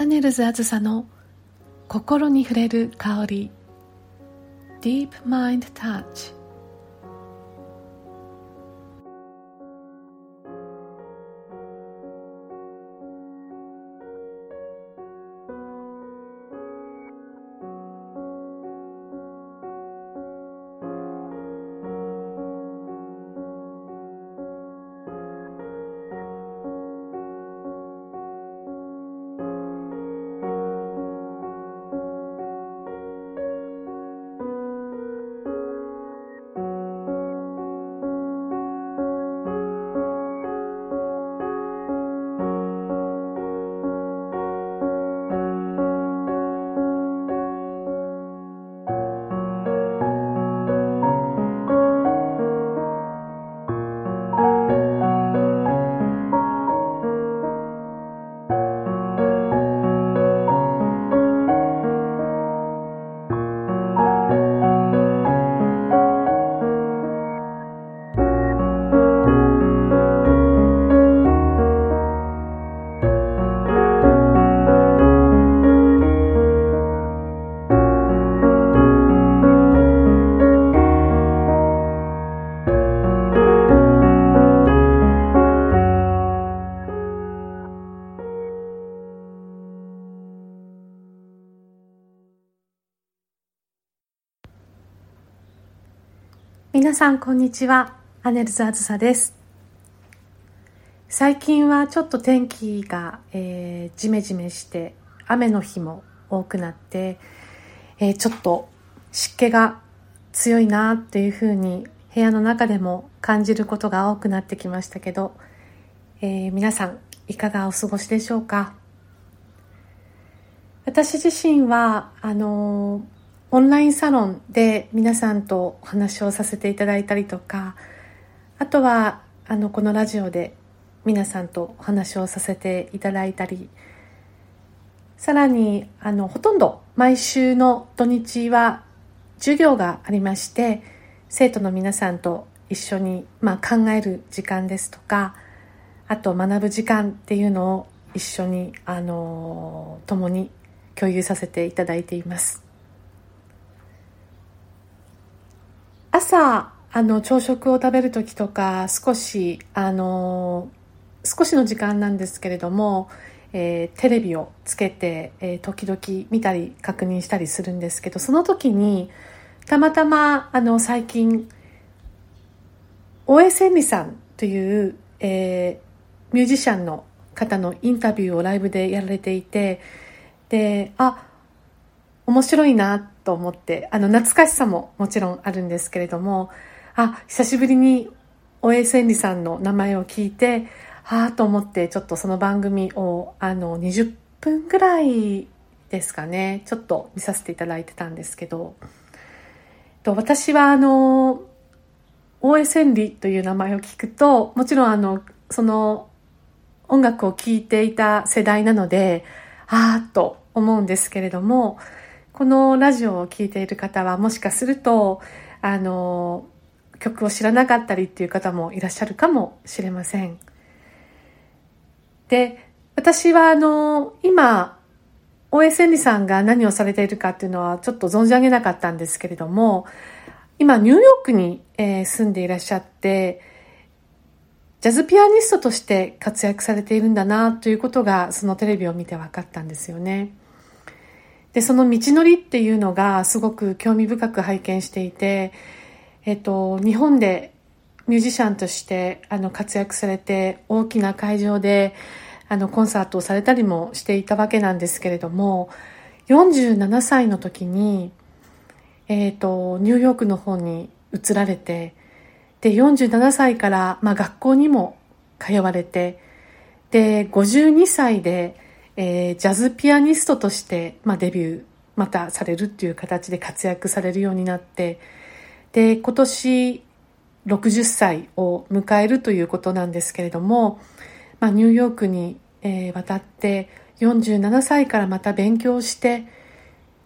アネルズあずさの心に触れる香り。Deep Mind Touch さんこんにちは。アネルズあずさです。最近はちょっと天気が、えー、ジメジメして雨の日も多くなって、えー、ちょっと湿気が強いなっていうふうに部屋の中でも感じることが多くなってきましたけど、えー、皆さんいかがお過ごしでしょうか？私自身はあのーオンラインサロンで皆さんとお話をさせていただいたりとかあとはあのこのラジオで皆さんとお話をさせていただいたりさらにあのほとんど毎週の土日は授業がありまして生徒の皆さんと一緒に、まあ、考える時間ですとかあと学ぶ時間っていうのを一緒にあの共に共有させていただいています。朝あの朝食を食べる時とか少しあの少しの時間なんですけれども、えー、テレビをつけて、えー、時々見たり確認したりするんですけどその時にたまたまあの最近大江千里さんという、えー、ミュージシャンの方のインタビューをライブでやられていてであ面白いなと思って、あの、懐かしさももちろんあるんですけれども、あ、久しぶりに大江千里さんの名前を聞いて、ああと思って、ちょっとその番組を、あの、20分ぐらいですかね、ちょっと見させていただいてたんですけど、と私はあの、大江千里という名前を聞くと、もちろんあの、その音楽を聴いていた世代なので、ああと思うんですけれども、このラジオを聴いている方はもしかすると、あの、曲を知らなかったりっていう方もいらっしゃるかもしれません。で、私はあの、今、大江千里さんが何をされているかっていうのはちょっと存じ上げなかったんですけれども、今ニューヨークに、え、住んでいらっしゃって、ジャズピアニストとして活躍されているんだなということがそのテレビを見て分かったんですよね。で、その道のりっていうのがすごく興味深く拝見していて、えっと、日本でミュージシャンとしてあの活躍されて大きな会場であのコンサートをされたりもしていたわけなんですけれども47歳の時に、えっと、ニューヨークの方に移られてで47歳から、まあ、学校にも通われてで52歳でえー、ジャズピアニストとして、まあ、デビューまたされるっていう形で活躍されるようになってで今年60歳を迎えるということなんですけれども、まあ、ニューヨークに、えー、渡って47歳からまた勉強して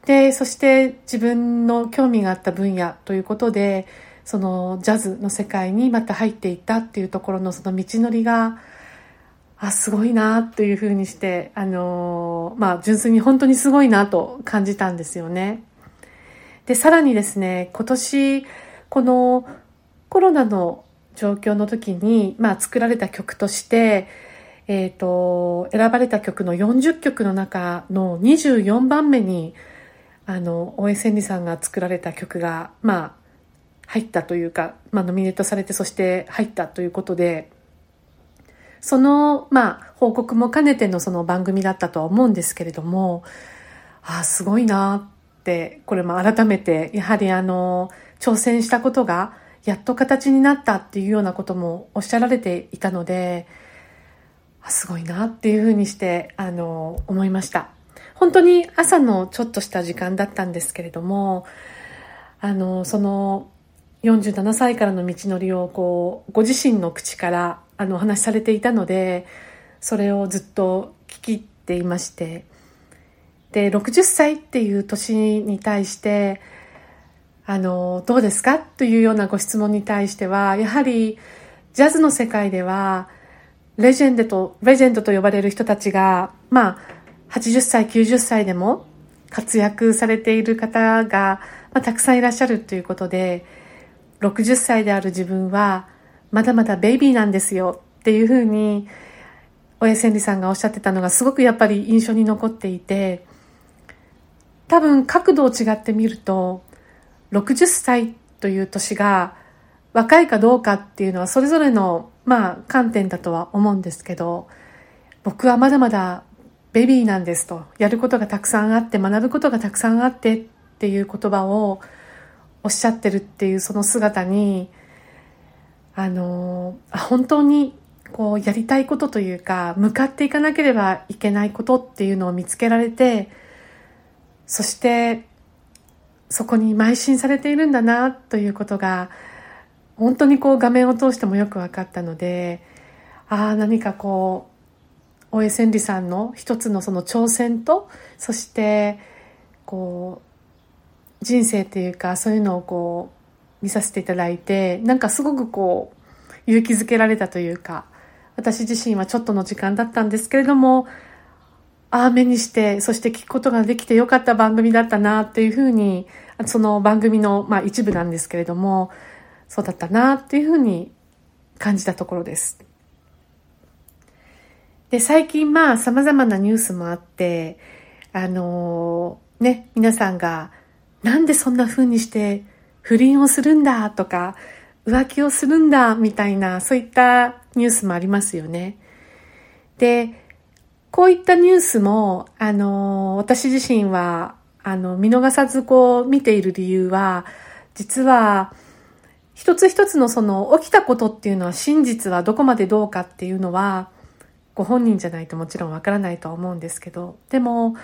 でそして自分の興味があった分野ということでそのジャズの世界にまた入っていったっていうところのその道のりがあ、すごいなというふうにして、あのー、まあ、純粋に本当にすごいなと感じたんですよね。で、さらにですね、今年、このコロナの状況の時に、まあ、作られた曲として、えっ、ー、と、選ばれた曲の40曲の中の24番目に、あの、大江千里さんが作られた曲が、まあ、入ったというか、まあ、ノミネートされて、そして入ったということで、その、まあ、報告も兼ねてのその番組だったとは思うんですけれども、ああ、すごいなって、これも改めて、やはりあの、挑戦したことが、やっと形になったっていうようなこともおっしゃられていたので、あすごいなっていうふうにして、あの、思いました。本当に朝のちょっとした時間だったんですけれども、あの、その47歳からの道のりをこう、ご自身の口からあのお話しされていたので、それをずっと聞き入っていまして、で、60歳っていう年に対して、あの、どうですか？というようなご質問に対しては、やはりジャズの世界では、レジェンドと、レジェンドと呼ばれる人たちが、まあ、80歳、90歳でも活躍されている方が、まあ、たくさんいらっしゃるということで、60歳である自分は、まだまだベイビーなんですよっていうふうに、親千里さんがおっしゃってたのがすごくやっぱり印象に残っていて、多分角度を違ってみると、60歳という年が若いかどうかっていうのはそれぞれの、まあ、観点だとは思うんですけど、僕はまだまだベビーなんですと、やることがたくさんあって、学ぶことがたくさんあってっていう言葉をおっしゃってるっていうその姿に、あの、本当にこうやりたいことというか、向かっていかなければいけないことっていうのを見つけられて、そしてそこに邁進されているんだなということが本当にこう画面を通してもよく分かったのでああ何かこう大江千里さんの一つのその挑戦とそしてこう人生っていうかそういうのをこう見させていただいてなんかすごくこう勇気づけられたというか私自身はちょっとの時間だったんですけれどもああ目にしてそして聞くことができてよかった番組だったなっていうふうにその番組の、まあ、一部なんですけれどもそうだったなっていうふうに感じたところです。で最近まあ様々なニュースもあってあのー、ね皆さんがなんでそんな風にして不倫をするんだとか浮気をするんだみたいなそういったニュースもありますよね。でこういったニュースも、あの、私自身は、あの、見逃さずこう見ている理由は、実は、一つ一つのその起きたことっていうのは真実はどこまでどうかっていうのは、ご本人じゃないともちろんわからないとは思うんですけど、でも、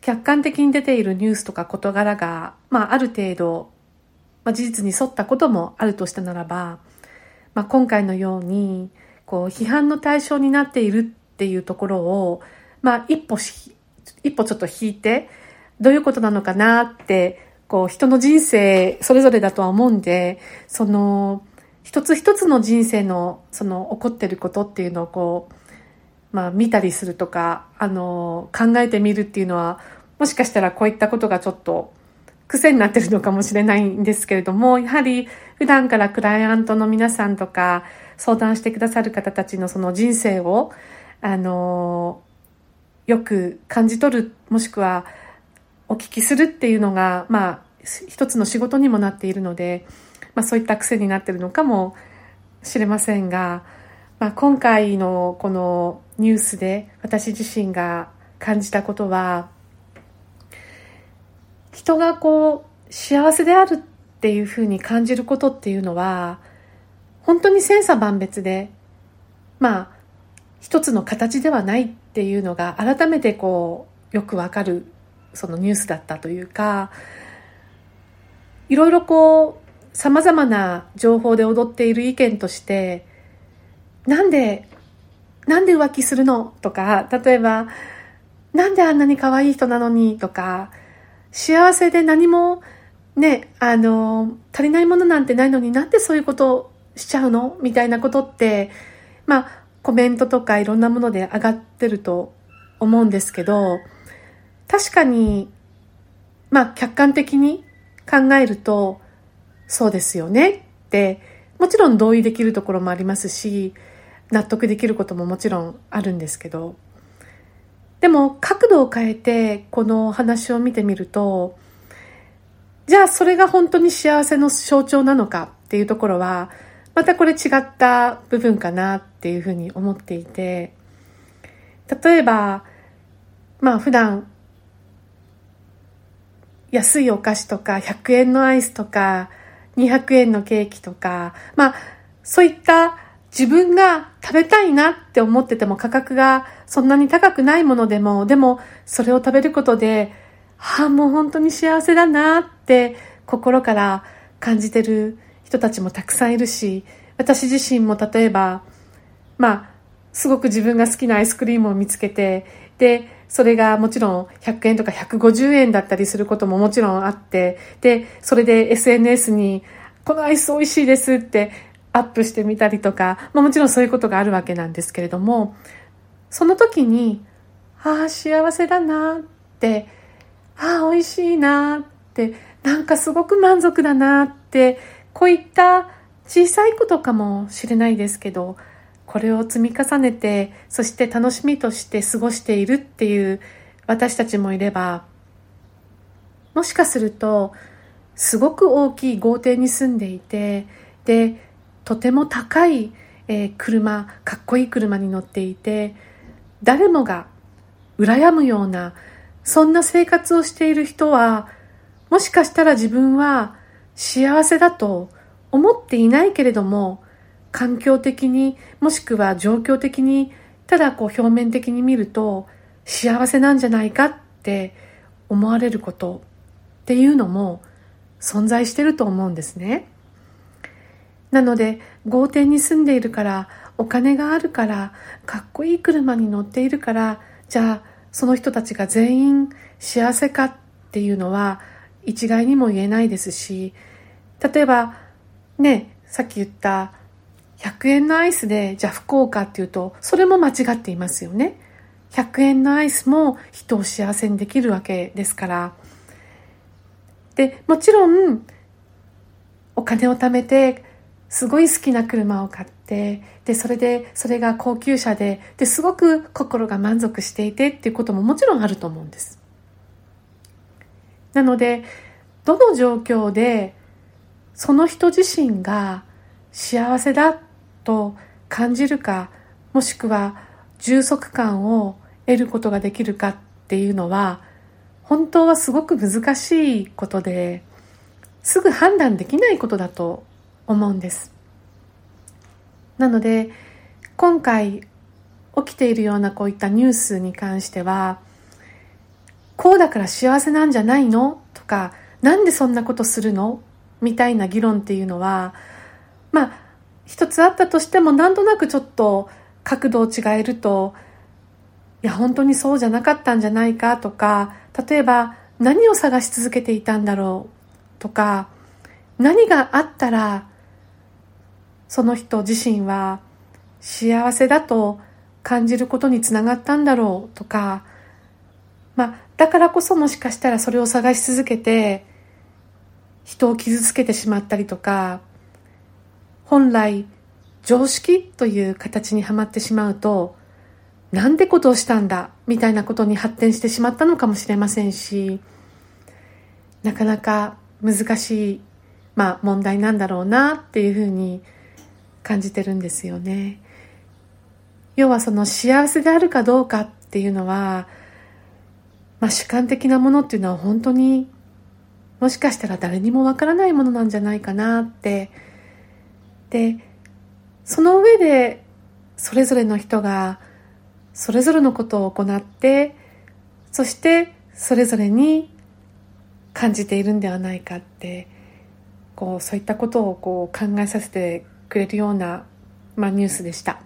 客観的に出ているニュースとか事柄が、まあ、ある程度、まあ、事実に沿ったこともあるとしたならば、まあ、今回のように、こう、批判の対象になっているっていうところを、まあ、一歩一歩ちょっと引いて、どういうことなのかなって、こう、人の人生、それぞれだとは思うんで、その、一つ一つの人生の、その、起こってることっていうのをこう、まあ、見たりするとか、あの、考えてみるっていうのは、もしかしたらこういったことがちょっと、癖になってるのかもしれないんですけれども、やはり普段からクライアントの皆さんとか、相談してくださる方たちのその人生を、あのよく感じ取るもしくはお聞きするっていうのがまあ一つの仕事にもなっているので、まあ、そういった癖になってるのかもしれませんが、まあ、今回のこのニュースで私自身が感じたことは人がこう幸せであるっていうふうに感じることっていうのは本当に千差万別でまあ一つの形ではないっていうのが改めてこうよくわかるそのニュースだったというかいろいろこうさまざまな情報で踊っている意見としてなんでなんで浮気するの？とか例えばなんであんなに可愛い人なのに？とか幸せで何もねあの足りないものなんてないのになんでそういうことしちゃうの？みたいなことってまあコメントとかいろんなもので上がってると思うんですけど、確かに、まあ客観的に考えると、そうですよねって、もちろん同意できるところもありますし、納得できることももちろんあるんですけど、でも角度を変えてこの話を見てみると、じゃあそれが本当に幸せの象徴なのかっていうところは、またこれ違った部分かなっていうふうに思っていて、例えば、まあ普段、安いお菓子とか100円のアイスとか200円のケーキとか、まあそういった自分が食べたいなって思ってても価格がそんなに高くないものでも、でもそれを食べることで、ああ、もう本当に幸せだなって心から感じてる人たちもたくさんいるし、私自身も例えば、まあ、すごく自分が好きなアイスクリームを見つけて、で、それがもちろん100円とか150円だったりすることももちろんあって、で、それで SNS に、このアイス美味しいですってアップしてみたりとか、まあ、もちろんそういうことがあるわけなんですけれども、その時に、ああ、幸せだなって、ああ、美味しいなって、なんかすごく満足だなって、こういった小さいことかもしれないですけど、これを積み重ねて、そして楽しみとして過ごしているっていう私たちもいれば、もしかすると、すごく大きい豪邸に住んでいて、で、とても高い、えー、車、かっこいい車に乗っていて、誰もが羨むような、そんな生活をしている人は、もしかしたら自分は幸せだと思っていないけれども、環境的にもしくは状況的にただこう表面的に見ると幸せなんじゃないかって思われることっていうのも存在してると思うんですね。なので豪邸に住んでいるからお金があるからかっこいい車に乗っているからじゃあその人たちが全員幸せかっていうのは一概にも言えないですし例えばねさっき言った100円のアイスでじゃあ不幸かっていうとそれも間違っていますよね。100円のアイスも人を幸せにできるわけですから。でもちろんお金を貯めてすごい好きな車を買ってでそれでそれが高級車でですごく心が満足していてっていうことももちろんあると思うんです。なのでどの状況でその人自身が幸せだと感じるかもしくは充足感を得ることができるかっていうのは本当はすごく難しいことですぐ判断できないことだと思うんです。なので今回起きているようなこういったニュースに関してはこうだから幸せなんじゃないの？とかなんでそんなことするの？みたいな議論っていうのはまあ一つあったとしてもなんとなくちょっと角度を違えるといや本当にそうじゃなかったんじゃないか？とか例えば何を探し続けていたんだろう？とか何があったらその人自身は幸せだと感じることにつながったんだろうとか、まあ、だからこそもしかしたらそれを探し続けて人を傷つけてしまったりとか本来常識という形にはまってしまうとなんてことをしたんだみたいなことに発展してしまったのかもしれませんしなかなか難しい、まあ、問題なんだろうなっていうふうに思います感じてるんですよね。要はその幸せであるかどうかっていうのは、まあ、主観的なものっていうのは本当にもしかしたら誰にもわからないものなんじゃないかなってでその上でそれぞれの人がそれぞれのことを行ってそしてそれぞれに感じているんではないかってこうそういったことをこう考えさせてくれるような、まあ、ニュースでした。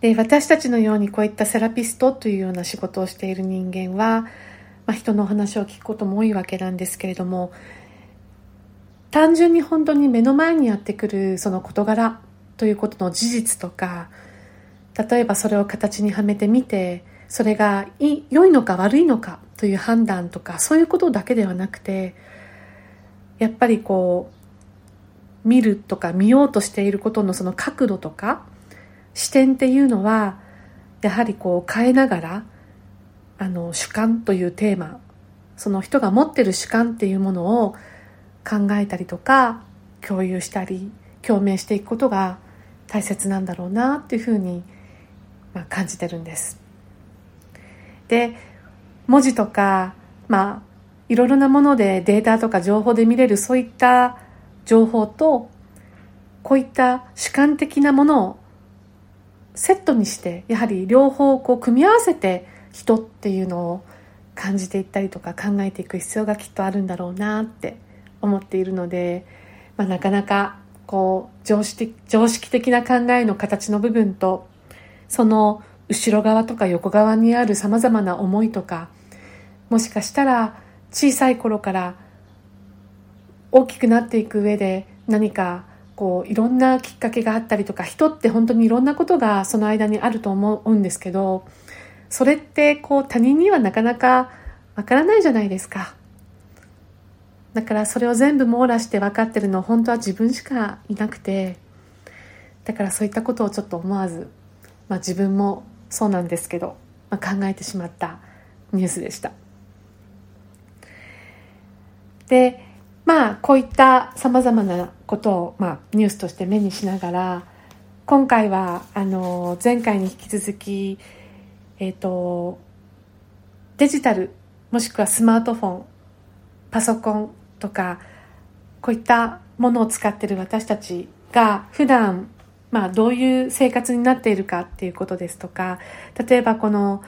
で私たちのようにこういったセラピストというような仕事をしている人間は、まあ、人のお話を聞くことも多いわけなんですけれども単純に本当に目の前にやってくるその事柄ということの事実とか例えばそれを形にはめてみてそれがい良いのか悪いのかという判断とかそういうことだけではなくてやっぱりこう見るとか見ようとしていることのその角度とか視点っていうのはやはりこう変えながらあの主観というテーマその人が持ってる主観っていうものを考えたりとか共有したり共鳴していくことが大切なんだろうなっていうふうに、まあ、感じてるんです。で文字とかまあいろいろなものでデータとか情報で見れるそういった情報とこういった主観的なものをセットにしてやはり両方こう組み合わせて人っていうのを感じていったりとか考えていく必要がきっとあるんだろうなって思っているので、まあ、なかなかこう常識常識的な考えの形の部分とその後ろ側とか横側にあるさまざまな思いとかもしかしたら小さい頃から大きくなっていく上で何かこういろんなきっかけがあったりとか人って本当にいろんなことがその間にあると思うんですけどそれってこう他人にはなかなかわからないじゃないですか。だからそれを全部網羅して分かってるの本当は自分しかいなくてだからそういったことをちょっと思わず、まあ、自分もそうなんですけど、まあ、考えてしまったニュースでした。でまあこういったさまざまなことを、まあ、ニュースとして目にしながら今回はあの前回に引き続きえっ、ー、とデジタルもしくはスマートフォンパソコンとかこういったものを使ってる私たちが普段まあどういう生活になっているかっていうことですとか例えばこの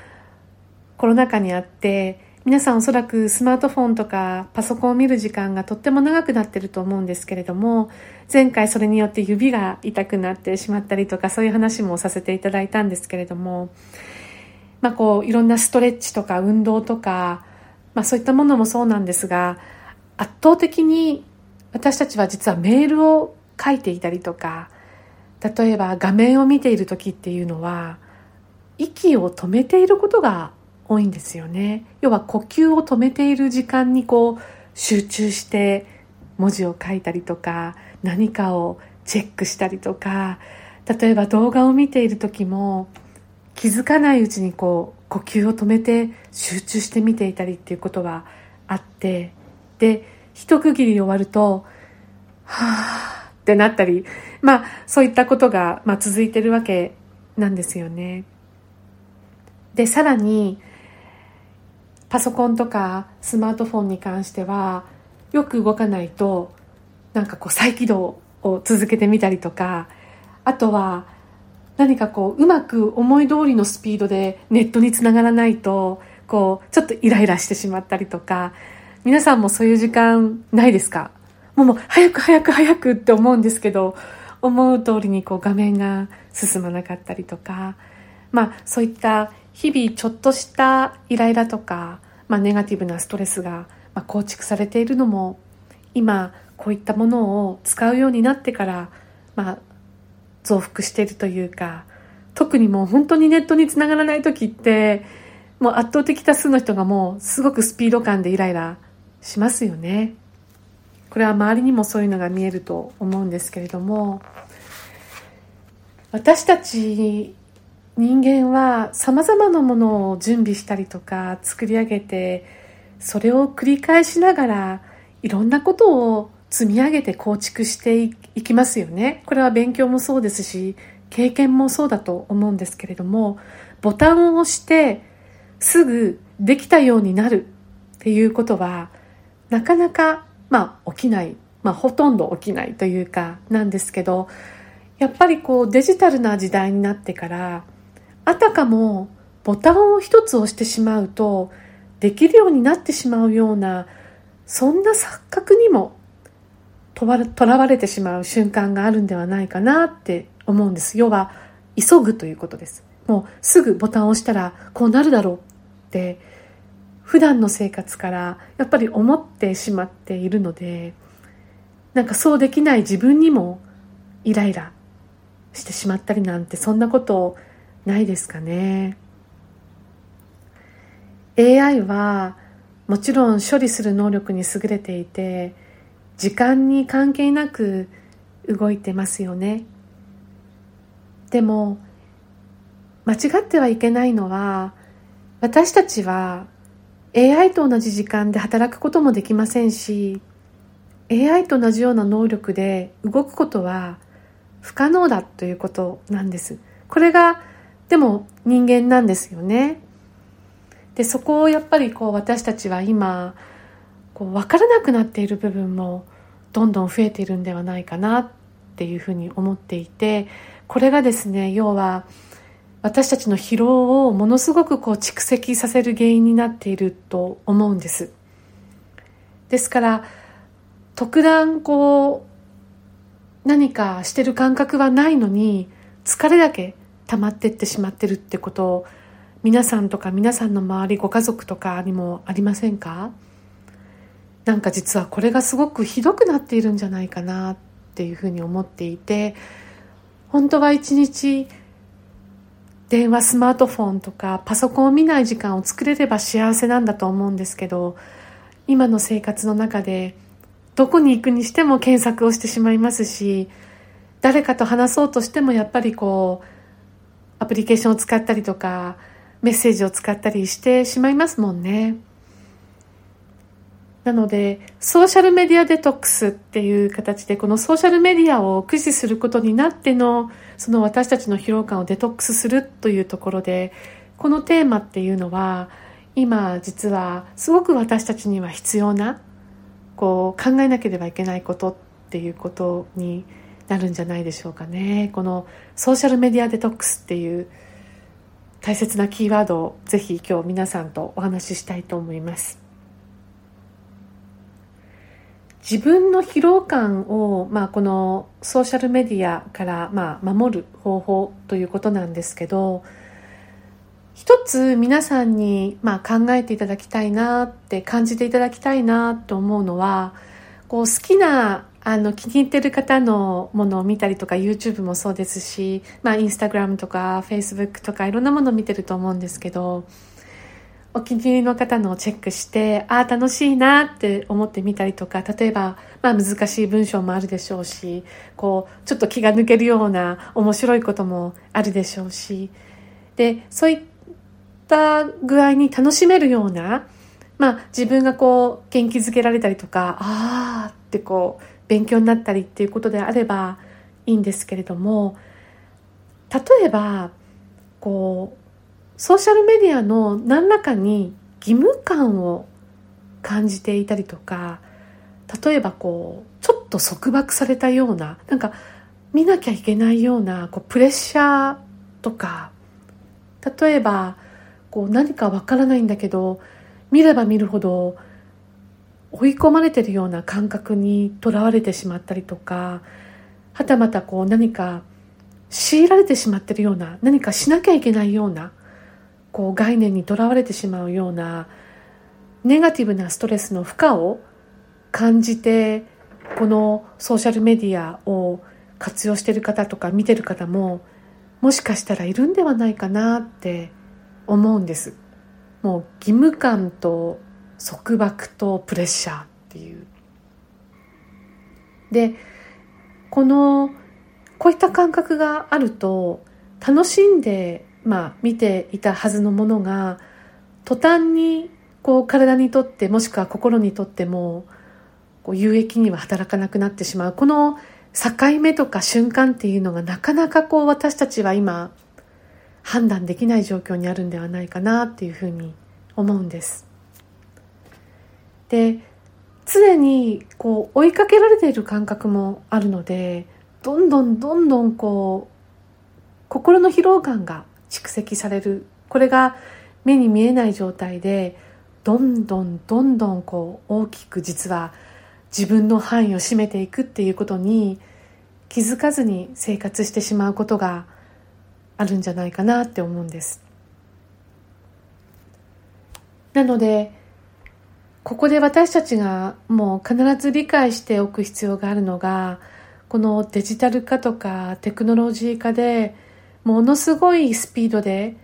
コロナ禍にあって皆さんおそらくスマートフォンとかパソコンを見る時間がとっても長くなってると思うんですけれども前回それによって指が痛くなってしまったりとかそういう話もさせていただいたんですけれどもまあこういろんなストレッチとか運動とかまあそういったものもそうなんですが圧倒的に私たちは実はメールを書いていたりとか例えば画面を見ている時っていうのは息を止めていることが多いんですよね要は呼吸を止めている時間にこう集中して文字を書いたりとか何かをチェックしたりとか例えば動画を見ている時も気づかないうちにこう呼吸を止めて集中して見ていたりっていうことはあってで一区切り終わるとはあってなったりまあそういったことが、まあ、続いてるわけなんですよね。でさらにパソコンとかスマートフォンに関してはよく動かないとなんかこう再起動を続けてみたりとかあとは何かこううまく思い通りのスピードでネットにつながらないとこうちょっとイライラしてしまったりとか皆さんもそういう時間ないですか？もう早く早く早くって思うんですけど思う通りにこう画面が進まなかったりとかまあそういった日々ちょっとしたイライラとか、まあ、ネガティブなストレスが構築されているのも今こういったものを使うようになってから、まあ、増幅しているというか特にもう本当にネットにつながらない時ってもう圧倒的多数の人がもうすごくスピード感でイライラしますよね。これは周りにもそういうのが見えると思うんですけれども私たち人間は様々なものを準備したりとか作り上げてそれを繰り返しながらいろんなことを積み上げて構築していきますよね。これは勉強もそうですし経験もそうだと思うんですけれどもボタンを押してすぐできたようになるっていうことはなかなか、まあ、起きない、まあ、ほとんど起きないというかなんですけどやっぱりこうデジタルな時代になってからあたかもボタンを一つ押してしまうとできるようになってしまうようなそんな錯覚にもとらわれてしまう瞬間があるんではないかなって思うんです。要は急ぐということです。もうすぐボタンを押したらこうなるだろうって普段の生活からやっぱり思ってしまっているのでなんかそうできない自分にもイライラしてしまったりなんてそんなことをないですかね。AI はもちろん処理する能力に優れていて時間に関係なく動いてますよね。でも間違ってはいけないのは私たちは AI と同じ時間で働くこともできませんし AI と同じような能力で動くことは不可能だということなんです。これがでも人間なんですよね。でそこをやっぱりこう私たちは今こう分からなくなっている部分もどんどん増えているんではないかなっていうふうに思っていてこれがですね要は私たちの疲労をものすごくこう蓄積させる原因になっていると思うんです。ですから特段こう何かしてる感覚はないのに疲れだけ溜まってってしまってるってこと皆さんとか皆さんの周りご家族とかにもありませんか？なんか実はこれがすごくひどくなっているんじゃないかなっていうふうに思っていて本当は一日電話スマートフォンとかパソコンを見ない時間を作れれば幸せなんだと思うんですけど今の生活の中でどこに行くにしても検索をしてしまいますし誰かと話そうとしてもやっぱりこうアプリケーションを使ったりとかメッセージを使ったりしてしまいますもんね。なので、ソーシャルメディアデトックスっていう形で、このソーシャルメディアを駆使することになっての、その私たちの疲労感をデトックスするというところで、このテーマっていうのは、今実はすごく私たちには必要な、こう考えなければいけないことっていうことになるんじゃないでしょうかね。このソーシャルメディアデトックスっていう大切なキーワードをぜひ今日皆さんとお話ししたいと思います自分の疲労感を、まあ、このソーシャルメディアから、まあ、守る方法ということなんですけど一つ皆さんに、まあ、考えていただきたいなって感じていただきたいなと思うのはこう好きなあの気に入ってる方のものを見たりとか YouTube もそうですし、まあ、Instagram とか Facebook とかいろんなものを見てると思うんですけどお気に入りの方のをチェックしてああ楽しいなって思ってみたりとか例えば、まあ、難しい文章もあるでしょうしこうちょっと気が抜けるような面白いこともあるでしょうしでそういった具合に楽しめるような、まあ、自分がこう元気づけられたりとかああってこう勉強になったりっていうことであればいいんですけれども例えばこうソーシャルメディアの何らかに義務感を感じていたりとか例えばこうちょっと束縛されたようななんか見なきゃいけないようなこうプレッシャーとか例えばこう何かわからないんだけど見れば見るほど追い込まれてるような感覚にとらわれてしまったりとかはたまたこう何か強いられてしまってるような何かしなきゃいけないようなこう概念にとらわれてしまうようなネガティブなストレスの負荷を感じてこのソーシャルメディアを活用してる方とか見てる方ももしかしたらいるんではないかなって思うんです。もう義務感と束縛とプレッシャーっていうでこのこういった感覚があると楽しんで、まあ、見ていたはずのものが途端にこう体にとってもしくは心にとってもこう有益には働かなくなってしまうこの境目とか瞬間っていうのがなかなかこう私たちは今判断できない状況にあるんではないかなっていうふうに思うんです。で常にこう追いかけられている感覚もあるのでどんどんどんどんこう心の疲労感が蓄積される。これが目に見えない状態でどんどんどんどんこう大きく実は自分の範囲を占めていくっていうことに気づかずに生活してしまうことがあるんじゃないかなって思うんです。なのでここで私たちがもう必ず理解しておく必要があるのがこのデジタル化とかテクノロジー化でものすごいスピードで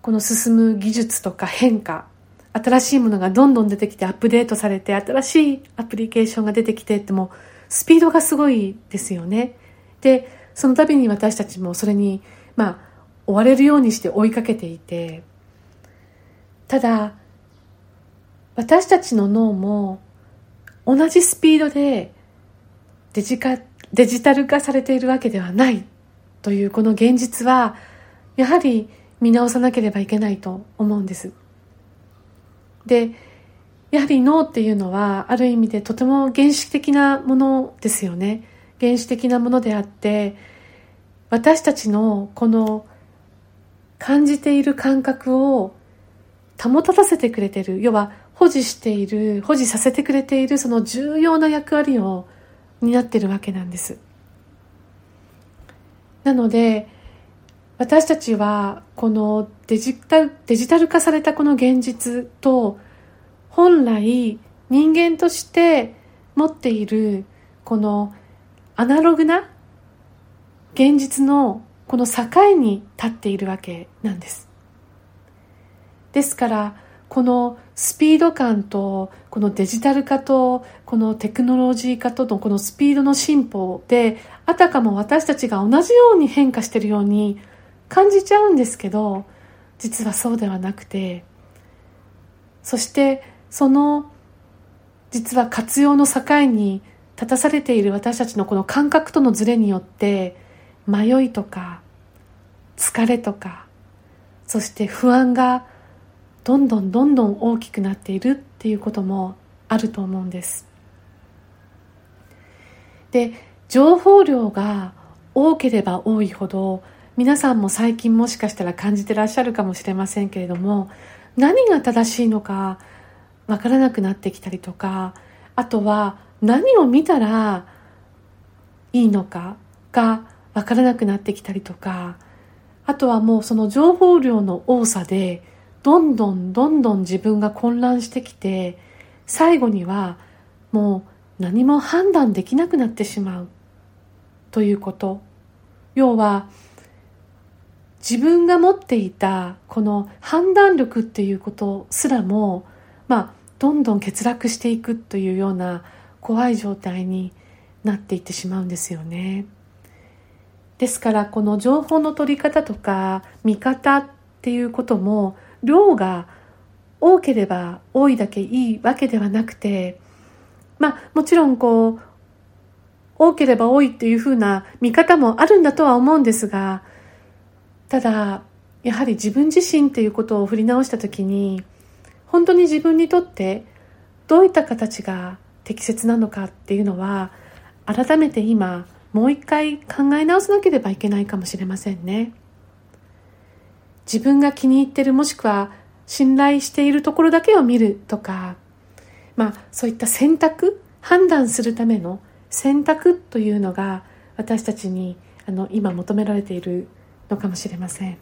この進む技術とか変化新しいものがどんどん出てきてアップデートされて新しいアプリケーションが出てきてってもスピードがすごいですよね。で、その度に私たちもそれに、まあ、追われるようにして追いかけていて、ただ、私たちの脳も同じスピードでデジカデジタル化されているわけではないというこの現実はやはり見直さなければいけないと思うんです。で、やはり脳っていうのはある意味でとても原始的なものですよね。原始的なものであって私たちのこの感じている感覚を保たせてくれてる要は保持している保持させてくれているその重要な役割を担っているわけなんです。なので私たちはこのデジタルデジタル化されたこの現実と本来人間として持っているこのアナログな現実のこの境に立っているわけなんです。ですからこのスピード感とこのデジタル化とこのテクノロジー化とのこのスピードの進歩であたかも私たちが同じように変化しているように感じちゃうんですけど実はそうではなくてそしてその実は活用の境に立たされている私たちのこの感覚とのズレによって迷いとか疲れとかそして不安がどんどんどんどん大きくなっているっていうこともあると思うんです。で情報量が多ければ多いほど皆さんも最近もしかしたら感じてらっしゃるかもしれませんけれども何が正しいのかわからなくなってきたりとかあとは何を見たらいいのかがわからなくなってきたりとかあとはもうその情報量の多さでどんどんどんどん自分が混乱してきて最後にはもう何も判断できなくなってしまうということ要は自分が持っていたこの判断力っていうことすらもまあどんどん欠落していくというような怖い状態になっていってしまうんですよね。ですからこの情報の取り方とか見方っていうことも量が多ければ多いだけいいわけではなくてまあもちろんこう多ければ多いっていうふうな見方もあるんだとは思うんですがただやはり自分自身っていうことを振り直した時に本当に自分にとってどういった形が適切なのかっていうのは改めて今もう一回考え直さなければいけないかもしれませんね。自分が気に入ってるもしくは信頼しているところだけを見るとかまあそういった選択判断するための選択というのが私たちにあの今求められているのかもしれません。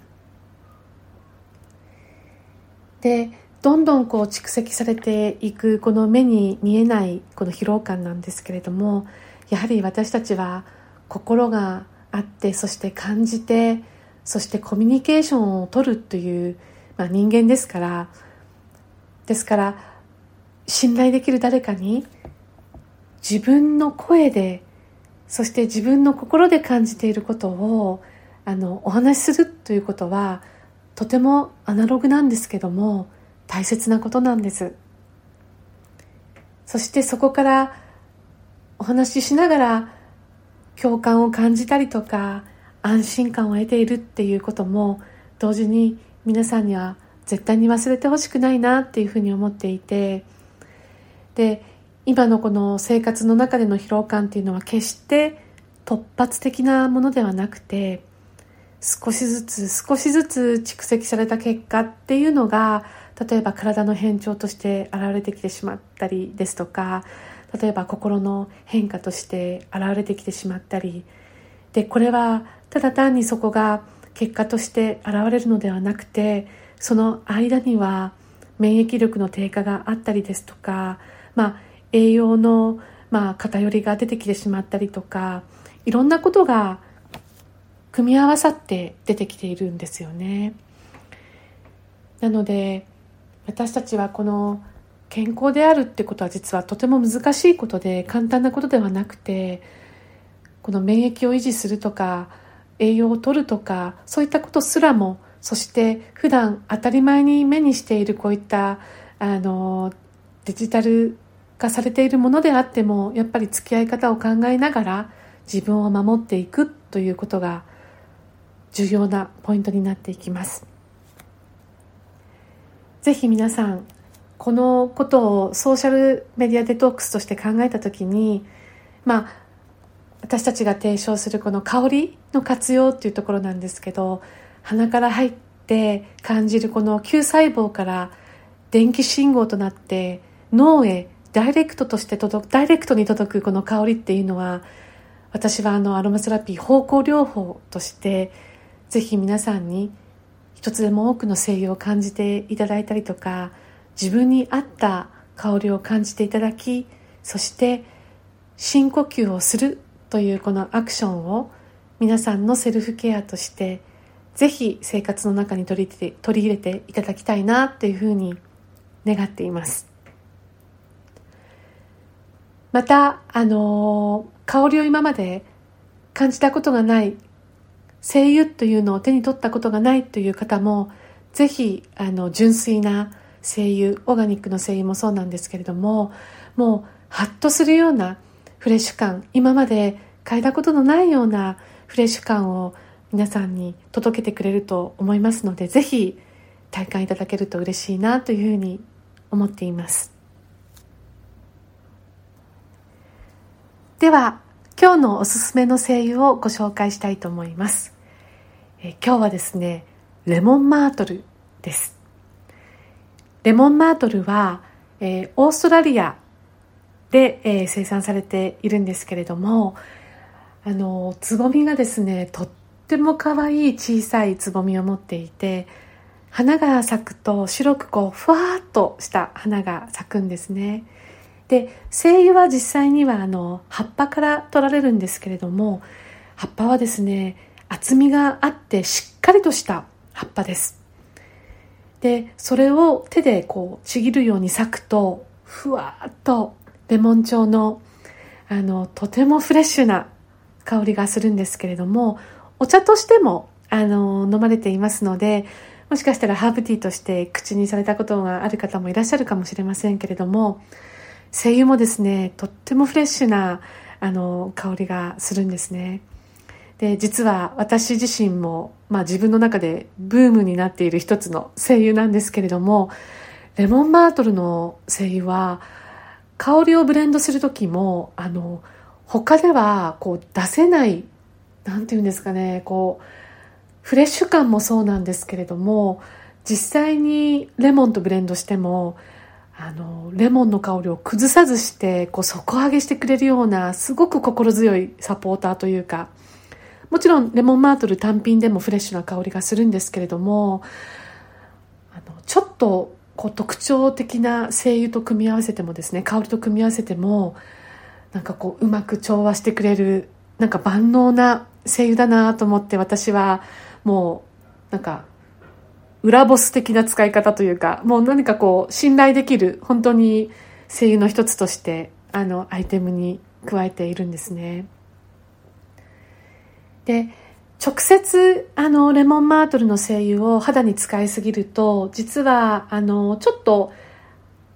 でどんどんこう蓄積されていくこの目に見えないこの疲労感なんですけれどもやはり私たちは心があってそして感じてそしてコミュニケーションを取るという、まあ、人間ですからですから信頼できる誰かに自分の声でそして自分の心で感じていることをあのお話しするということはとてもアナログなんですけども大切なことなんです。そしてそこからお話ししながら共感を感じたりとか安心感を得ているっていうことも同時に皆さんには絶対に忘れてほしくないなっていうふうに思っていてで今のこの生活の中での疲労感っていうのは決して突発的なものではなくて少しずつ少しずつ蓄積された結果っていうのが例えば体の変調として現れてきてしまったりですとか例えば心の変化として現れてきてしまったりでこれはただ単にそこが結果として現れるのではなくてその間には免疫力の低下があったりですとか、まあ、栄養のまあ偏りが出てきてしまったりとかいろんなことが組み合わさって出てきているんですよね。なので私たちはこの健康であるってことは実はとても難しいことで簡単なことではなくてこの免疫を維持するとか栄養をとるとかそういったことすらもそして普段当たり前に目にしているこういったあのデジタル化されているものであってもやっぱり付き合い方を考えながら自分を守っていくということが重要なポイントになっていきます。ぜひ皆さんこのことをソーシャルメディアデトックスとして考えた時にまあ私たちが提唱するこの香りの活用っていうところなんですけど鼻から入って感じるこの球細胞から電気信号となって脳へダイレクトとして届くダイレクトに届くこの香りっていうのは私はあのアロマセラピー方向療法としてぜひ皆さんに一つでも多くの精油を感じていただいたりとか自分に合った香りを感じていただきそして深呼吸をするというこのアクションを皆さんのセルフケアとしてぜひ生活の中に取りて取り入れていただきたいなっていうふうに願っています。またあの香りを今まで感じたことがない精油というのを手に取ったことがないという方もぜひあの純粋な精油オーガニックの精油もそうなんですけれどももうハッとするようなフレッシュ感今まで嗅いだことのないようなフレッシュ感を皆さんに届けてくれると思いますのでぜひ体感いただけると嬉しいなというふうに思っています。では今日のおすすめの精油をご紹介したいと思います。え今日はですねレモンマートルです。レモンマートルは、えー、オーストラリアで、えー、生産されているんですけれどもあのつぼみがですねとっても可愛い小さいつぼみを持っていて花が咲くと白くこうふわっとした花が咲くんですね。で精油は実際にはあの葉っぱから取られるんですけれども葉っぱはですね厚みがあってしっかりとした葉っぱです。でそれを手でこうちぎるように咲くとふわっとレモン調のあのとてもフレッシュな香りがするんですけれどもお茶としてもあの飲まれていますのでもしかしたらハーブティーとして口にされたことがある方もいらっしゃるかもしれませんけれども精油もですねとってもフレッシュなあの香りがするんですね。で実は私自身も、まあ、自分の中でブームになっている一つの精油なんですけれどもレモンマートルの精油は香りをブレンドする時もあの他ではこう出せない何て言うんですかねこうフレッシュ感もそうなんですけれども実際にレモンとブレンドしてもあのレモンの香りを崩さずしてこう底上げしてくれるようなすごく心強いサポーターというかもちろんレモンマートル単品でもフレッシュな香りがするんですけれどもあのちょっとこう特徴的な精油と組み合わせてもですね香りと組み合わせてもなんかこううまく調和してくれるなんか万能な精油だなと思って私はもうなんか裏ボス的な使い方というかもう何かこう信頼できる本当に精油の一つとしてあのアイテムに加えているんですね。で直接あのレモンマートルの精油を肌に使いすぎると実はあのちょっと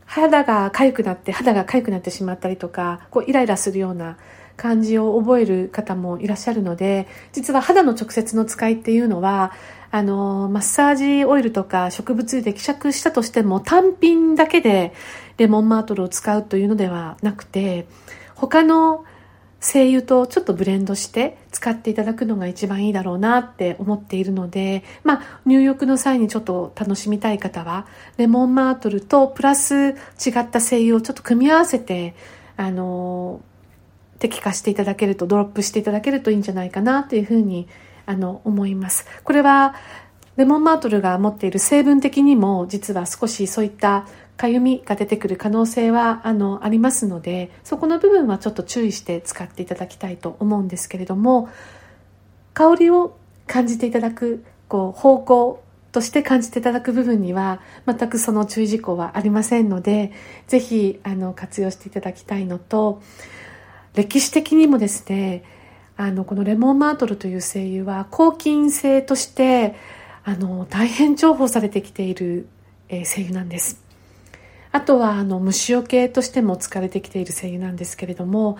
肌が痒くなって肌が痒くなってしまったりとかこうイライラするような感じを覚える方もいらっしゃるので実は肌の直接の使いっていうのはあのマッサージオイルとか植物油で希釈したとしても単品だけでレモンマートルを使うというのではなくて他の精油とちょっとブレンドして使っていただくのが一番いいだろうなって思っているので、まあ、入浴の際にちょっと楽しみたい方は、レモンマートルとプラス違った精油をちょっと組み合わせて、あの、適化していただけると、ドロップしていただけるといいんじゃないかなというふうに、あの、思います。これは、レモンマートルが持っている成分的にも実は少しそういったかゆみが出てくる可能性はあのありますのでそこの部分はちょっと注意して使っていただきたいと思うんですけれども香りを感じていただくこう方向として感じていただく部分には全くその注意事項はありませんのでぜひあの活用していただきたいのと歴史的にもですねあのこのレモンマートルという精油は抗菌性としてあの大変重宝されてきている、えー、精油なんです。あとはあの虫除けとしても使われてきている精油なんですけれども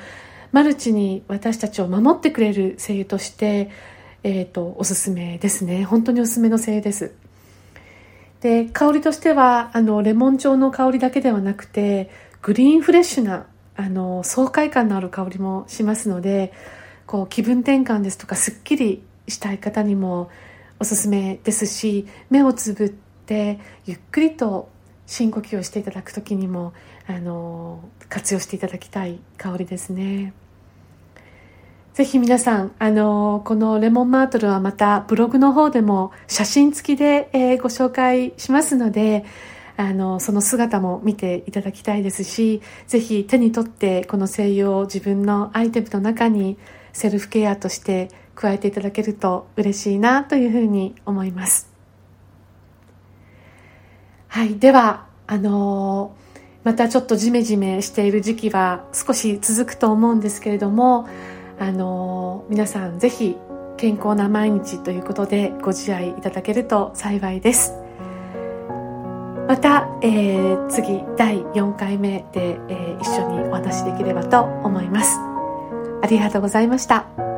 マルチに私たちを守ってくれる精油として、えーと、おすすめですね。本当におすすめの精油です。で香りとしてはあのレモン調の香りだけではなくてグリーンフレッシュなあの爽快感のある香りもしますのでこう気分転換ですとかすっきりしたい方にもおすすめですし目をつぶってゆっくりと深呼吸をしていただく時にもあの活用していただきたい香りですね。ぜひ皆さん、あの、このレモンマートルはまたブログの方でも写真付きで、えー、ご紹介しますので、あの、その姿も見ていただきたいですし、ぜひ手に取ってこの精油を自分のアイテムの中にセルフケアとして加えていただけると嬉しいなというふうに思います。はい。では、あのまたちょっとジメジメしている時期は少し続くと思うんですけれども、あの皆さんぜひ健康な毎日ということでご自愛いただけると幸いですまた、えー、次第4回目で、えー、一緒にお話しできればと思いますありがとうございました。